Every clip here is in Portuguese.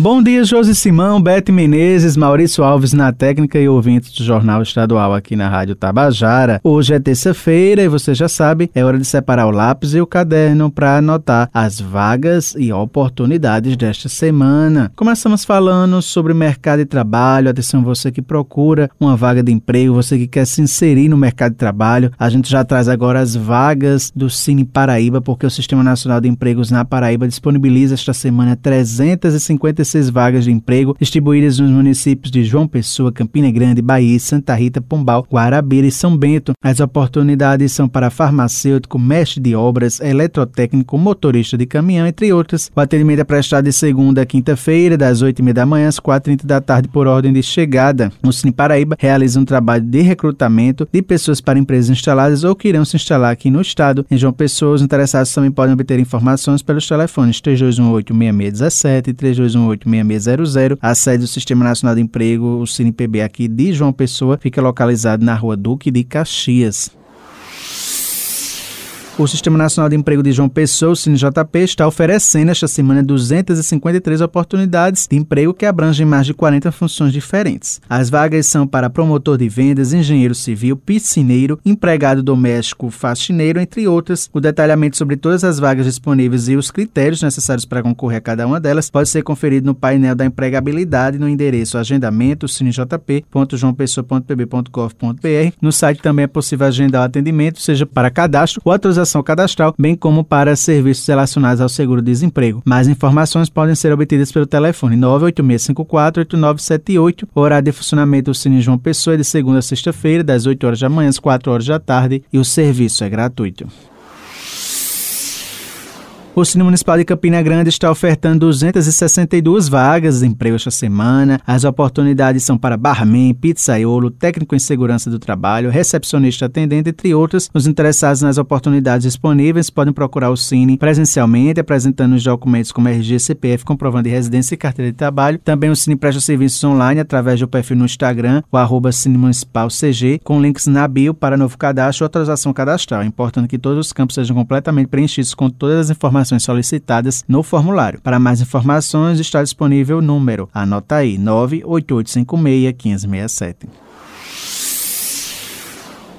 Bom dia, Josi Simão, Bete Menezes, Maurício Alves na técnica e ouvintes do Jornal Estadual aqui na Rádio Tabajara. Hoje é terça-feira e você já sabe, é hora de separar o lápis e o caderno para anotar as vagas e oportunidades desta semana. Começamos falando sobre mercado de trabalho. Atenção, você que procura uma vaga de emprego, você que quer se inserir no mercado de trabalho. A gente já traz agora as vagas do Cine Paraíba, porque o Sistema Nacional de Empregos na Paraíba disponibiliza esta semana 350 16 vagas de emprego distribuídas nos municípios de João Pessoa, Campina Grande, Bahia, Santa Rita, Pombal, Guarabira e São Bento. As oportunidades são para farmacêutico, mestre de obras, eletrotécnico, motorista de caminhão, entre outras. O atendimento é prestado de segunda a quinta-feira, das 8h30 da manhã às 4h30 da tarde, por ordem de chegada. O Cine Paraíba realiza um trabalho de recrutamento de pessoas para empresas instaladas ou que irão se instalar aqui no estado. Em João Pessoa, os interessados também podem obter informações pelos telefones 3218 6617 e 3218 886600. A sede do Sistema Nacional de Emprego, o CinePB aqui de João Pessoa, fica localizado na rua Duque de Caxias. O Sistema Nacional de Emprego de João Pessoa, o CineJP, está oferecendo esta semana 253 oportunidades de emprego que abrangem mais de 40 funções diferentes. As vagas são para promotor de vendas, engenheiro civil, piscineiro, empregado doméstico, faxineiro, entre outras. O detalhamento sobre todas as vagas disponíveis e os critérios necessários para concorrer a cada uma delas pode ser conferido no painel da empregabilidade no endereço agendamento. No site também é possível agendar o atendimento, seja para cadastro ou autorização cadastral, bem como para serviços relacionados ao seguro-desemprego. Mais informações podem ser obtidas pelo telefone 986548978. O horário de funcionamento do Cine João Pessoa de segunda a sexta-feira, das 8 horas da manhã às 4 horas da tarde, e o serviço é gratuito. O Cine Municipal de Campina Grande está ofertando 262 vagas de emprego esta semana. As oportunidades são para barman, pizzaiolo, técnico em segurança do trabalho, recepcionista atendente, entre outros. Os interessados nas oportunidades disponíveis podem procurar o Cine presencialmente, apresentando os documentos como RG, CPF, comprovando de residência e carteira de trabalho. Também o Cine presta serviços online através do perfil no Instagram, o arroba Cine Municipal CG, com links na bio para novo cadastro ou autorização cadastral. É importante que todos os campos sejam completamente preenchidos com todas as informações informações solicitadas no formulário. Para mais informações, está disponível o número. Anota aí: 98856 1567.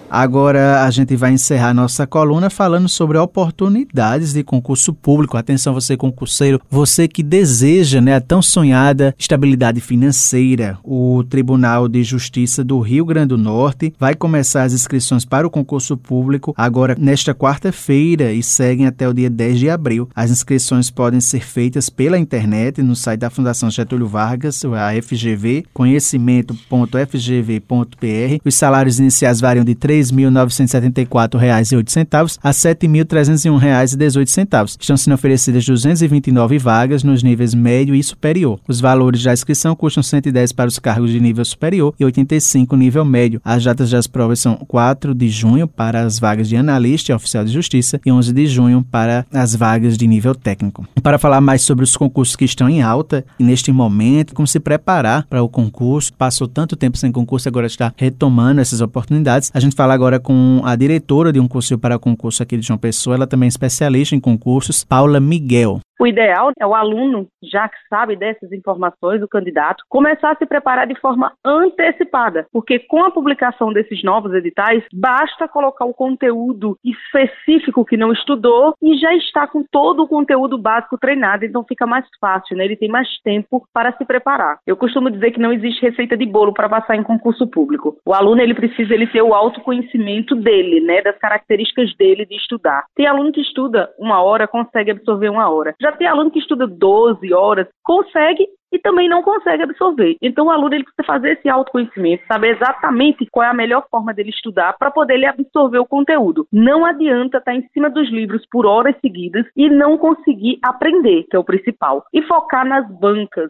Agora a gente vai encerrar nossa coluna falando sobre oportunidades de concurso público. Atenção, você concurseiro, você que deseja né, a tão sonhada estabilidade financeira. O Tribunal de Justiça do Rio Grande do Norte vai começar as inscrições para o concurso público agora nesta quarta-feira e seguem até o dia 10 de abril. As inscrições podem ser feitas pela internet no site da Fundação Getúlio Vargas, a FGV, conhecimento.fgv.br. Os salários iniciais variam de 3 R$ 6.974,08 a R$ 7.301,18. Estão sendo oferecidas 229 vagas nos níveis médio e superior. Os valores da inscrição custam 110 para os cargos de nível superior e 85 nível médio. As datas das provas são 4 de junho para as vagas de analista e oficial de justiça e 11 de junho para as vagas de nível técnico. Para falar mais sobre os concursos que estão em alta e neste momento, como se preparar para o concurso, passou tanto tempo sem concurso, agora está retomando essas oportunidades. A gente fala agora com a diretora de um curso para concurso aqui de João Pessoa, ela também é especialista em concursos, Paula Miguel. O ideal é o aluno, já que sabe dessas informações, o candidato, começar a se preparar de forma antecipada, porque com a publicação desses novos editais, basta colocar o conteúdo específico que não estudou e já está com todo o conteúdo básico treinado, então fica mais fácil, né? Ele tem mais tempo para se preparar. Eu costumo dizer que não existe receita de bolo para passar em concurso público. O aluno ele precisa ele ter o autoconhecimento dele, né, das características dele de estudar. Tem aluno que estuda uma hora, consegue absorver uma hora. Já tem aluno que estuda 12 horas, consegue e também não consegue absorver. Então o aluno ele precisa fazer esse autoconhecimento, saber exatamente qual é a melhor forma dele estudar para poder ele absorver o conteúdo. Não adianta estar em cima dos livros por horas seguidas e não conseguir aprender, que é o principal, e focar nas bancas.